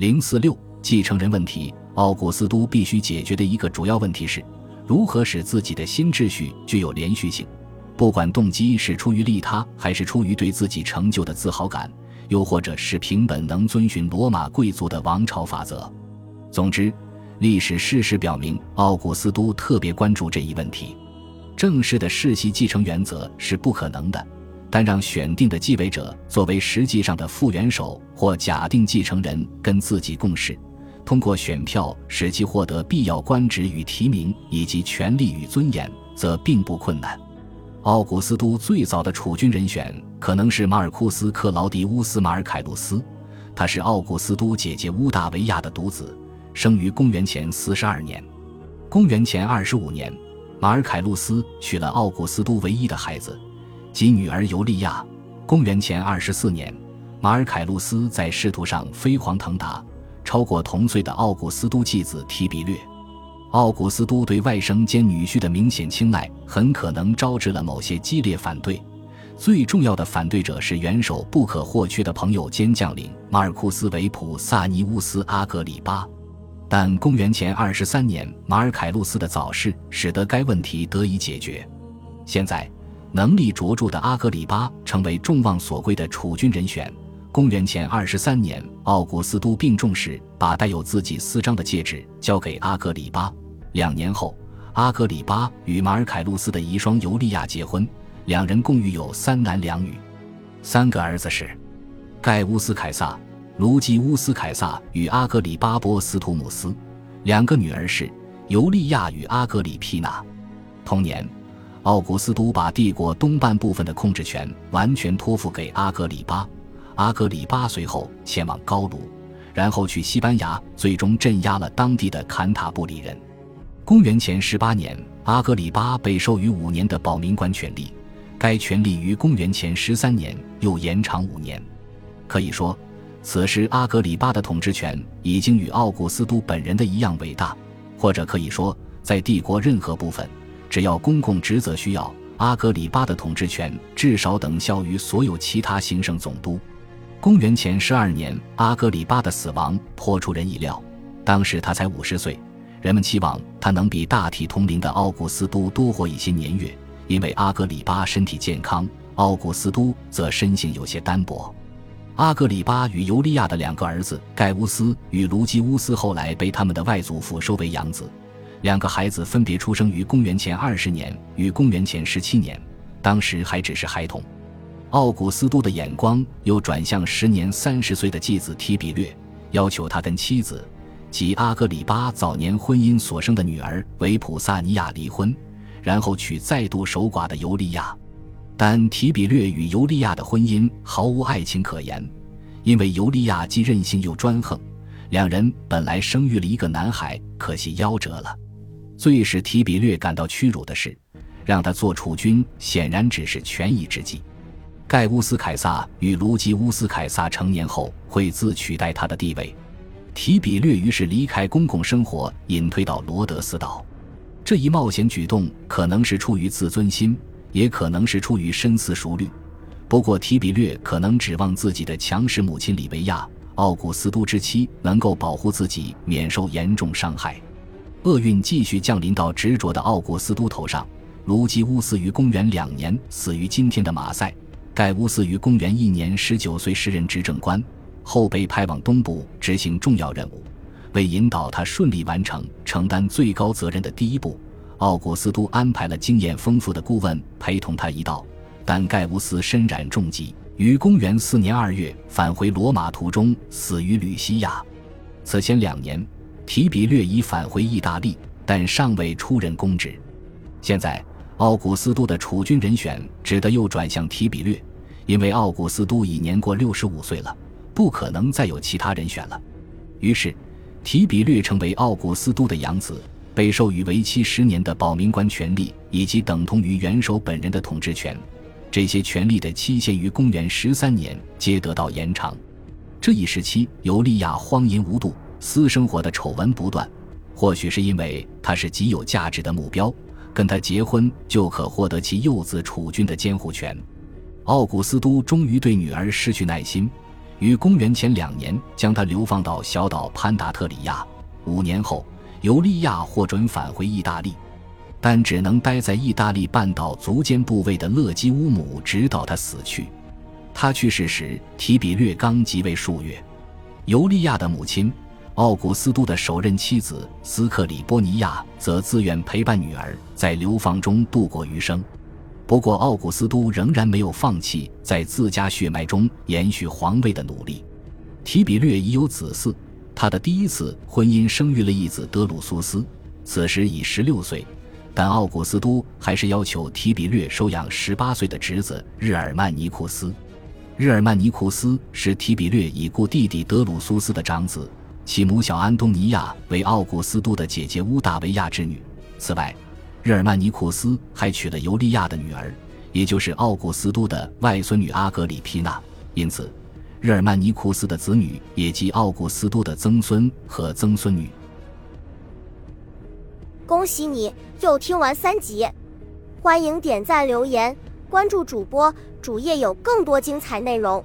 零四六继承人问题，奥古斯都必须解决的一个主要问题是，如何使自己的新秩序具有连续性。不管动机是出于利他，还是出于对自己成就的自豪感，又或者是凭本能遵循罗马贵族的王朝法则。总之，历史事实表明，奥古斯都特别关注这一问题。正式的世袭继承原则是不可能的，但让选定的继位者作为实际上的副元首或假定继承人跟自己共事，通过选票使其获得必要官职与提名以及权力与尊严，则并不困难。奥古斯都最早的储君人选可能是马尔库斯·克劳迪乌斯·马尔凯路斯，他是奥古斯都姐姐乌大维亚的独子，生于公元前四十二年。公元前二十五年。马尔凯路斯娶了奥古斯都唯一的孩子，及女儿尤利娅。公元前二十四年，马尔凯路斯在仕途上飞黄腾达，超过同岁的奥古斯都继子提比略。奥古斯都对外甥兼女婿的明显青睐，很可能招致了某些激烈反对。最重要的反对者是元首不可或缺的朋友兼将领马尔库斯·维普萨尼乌斯·阿格里巴。但公元前二十三年，马尔凯路斯的早逝使得该问题得以解决。现在，能力卓著的阿格里巴成为众望所归的储君人选。公元前二十三年，奥古斯都病重时，把带有自己私章的戒指交给阿格里巴。两年后，阿格里巴与马尔凯路斯的遗孀尤利娅结婚，两人共育有三男两女。三个儿子是盖乌斯·凯撒。卢基乌斯·凯撒与阿格里巴·波斯图姆斯，两个女儿是尤利亚与阿格里皮娜。同年，奥古斯都把帝国东半部分的控制权完全托付给阿格里巴。阿格里巴随后前往高卢，然后去西班牙，最终镇压了当地的坎塔布里人。公元前十八年，阿格里巴被授予五年的保民官权力，该权力于公元前十三年又延长五年。可以说。此时，阿格里巴的统治权已经与奥古斯都本人的一样伟大，或者可以说，在帝国任何部分，只要公共职责需要，阿格里巴的统治权至少等效于所有其他行省总督。公元前十二年，阿格里巴的死亡颇出人意料，当时他才五十岁，人们期望他能比大体同龄的奥古斯都多活一些年月，因为阿格里巴身体健康，奥古斯都则身性有些单薄。阿格里巴与尤利亚的两个儿子盖乌斯与卢基乌斯后来被他们的外祖父收为养子，两个孩子分别出生于公元前二十年与公元前十七年，当时还只是孩童。奥古斯都的眼光又转向时年三十岁的继子提比略，要求他跟妻子及阿格里巴早年婚姻所生的女儿维普萨尼亚离婚，然后娶再度守寡的尤利亚。但提比略与尤利亚的婚姻毫无爱情可言，因为尤利亚既任性又专横。两人本来生育了一个男孩，可惜夭折了。最使提比略感到屈辱的是，让他做储君显然只是权宜之计。盖乌斯·凯撒与卢基乌斯·凯撒成年后会自取代他的地位，提比略于是离开公共生活，隐退到罗德斯岛。这一冒险举动可能是出于自尊心。也可能是出于深思熟虑，不过提比略可能指望自己的强势母亲李维亚·奥古斯都之妻能够保护自己免受严重伤害。厄运继续降临到执着的奥古斯都头上。卢基乌斯于公元两年死于今天的马赛，盖乌斯于公元一年十九岁时任执政官，后被派往东部执行重要任务。为引导他顺利完成承担最高责任的第一步。奥古斯都安排了经验丰富的顾问陪同他一道，但盖乌斯身染重疾，于公元四年二月返回罗马途中死于吕西亚。此前两年，提比略已返回意大利，但尚未出任公职。现在，奥古斯都的储君人选只得又转向提比略，因为奥古斯都已年过六十五岁了，不可能再有其他人选了。于是，提比略成为奥古斯都的养子。被授予为期十年的保民官权力，以及等同于元首本人的统治权，这些权力的期限于公元十三年皆得到延长。这一时期，尤利娅荒淫无度，私生活的丑闻不断。或许是因为她是极有价值的目标，跟他结婚就可获得其幼子储君的监护权。奥古斯都终于对女儿失去耐心，于公元前两年将他流放到小岛潘达特里亚。五年后，尤利亚获准返回意大利，但只能待在意大利半岛足尖部位的勒基乌姆，直到他死去。他去世时，提比略刚即位数月。尤利亚的母亲奥古斯都的首任妻子斯克里波尼亚则自愿陪伴女儿在流放中度过余生。不过，奥古斯都仍然没有放弃在自家血脉中延续皇位的努力。提比略已有子嗣，他的第一次婚姻生育了一子德鲁苏斯，此时已十六岁，但奥古斯都还是要求提比略收养十八岁的侄子日耳曼尼库斯。日耳曼尼库斯是提比略已故弟弟德鲁苏斯的长子，其母小安东尼亚为奥古斯都的姐姐乌大维亚之女。此外，日耳曼尼库斯还娶了尤利亚的女儿，也就是奥古斯都的外孙女阿格里皮娜。因此，日耳曼尼库斯的子女也即奥古斯都的曾孙和曾孙女。恭喜你又听完三集，欢迎点赞留言。关注主播，主页有更多精彩内容。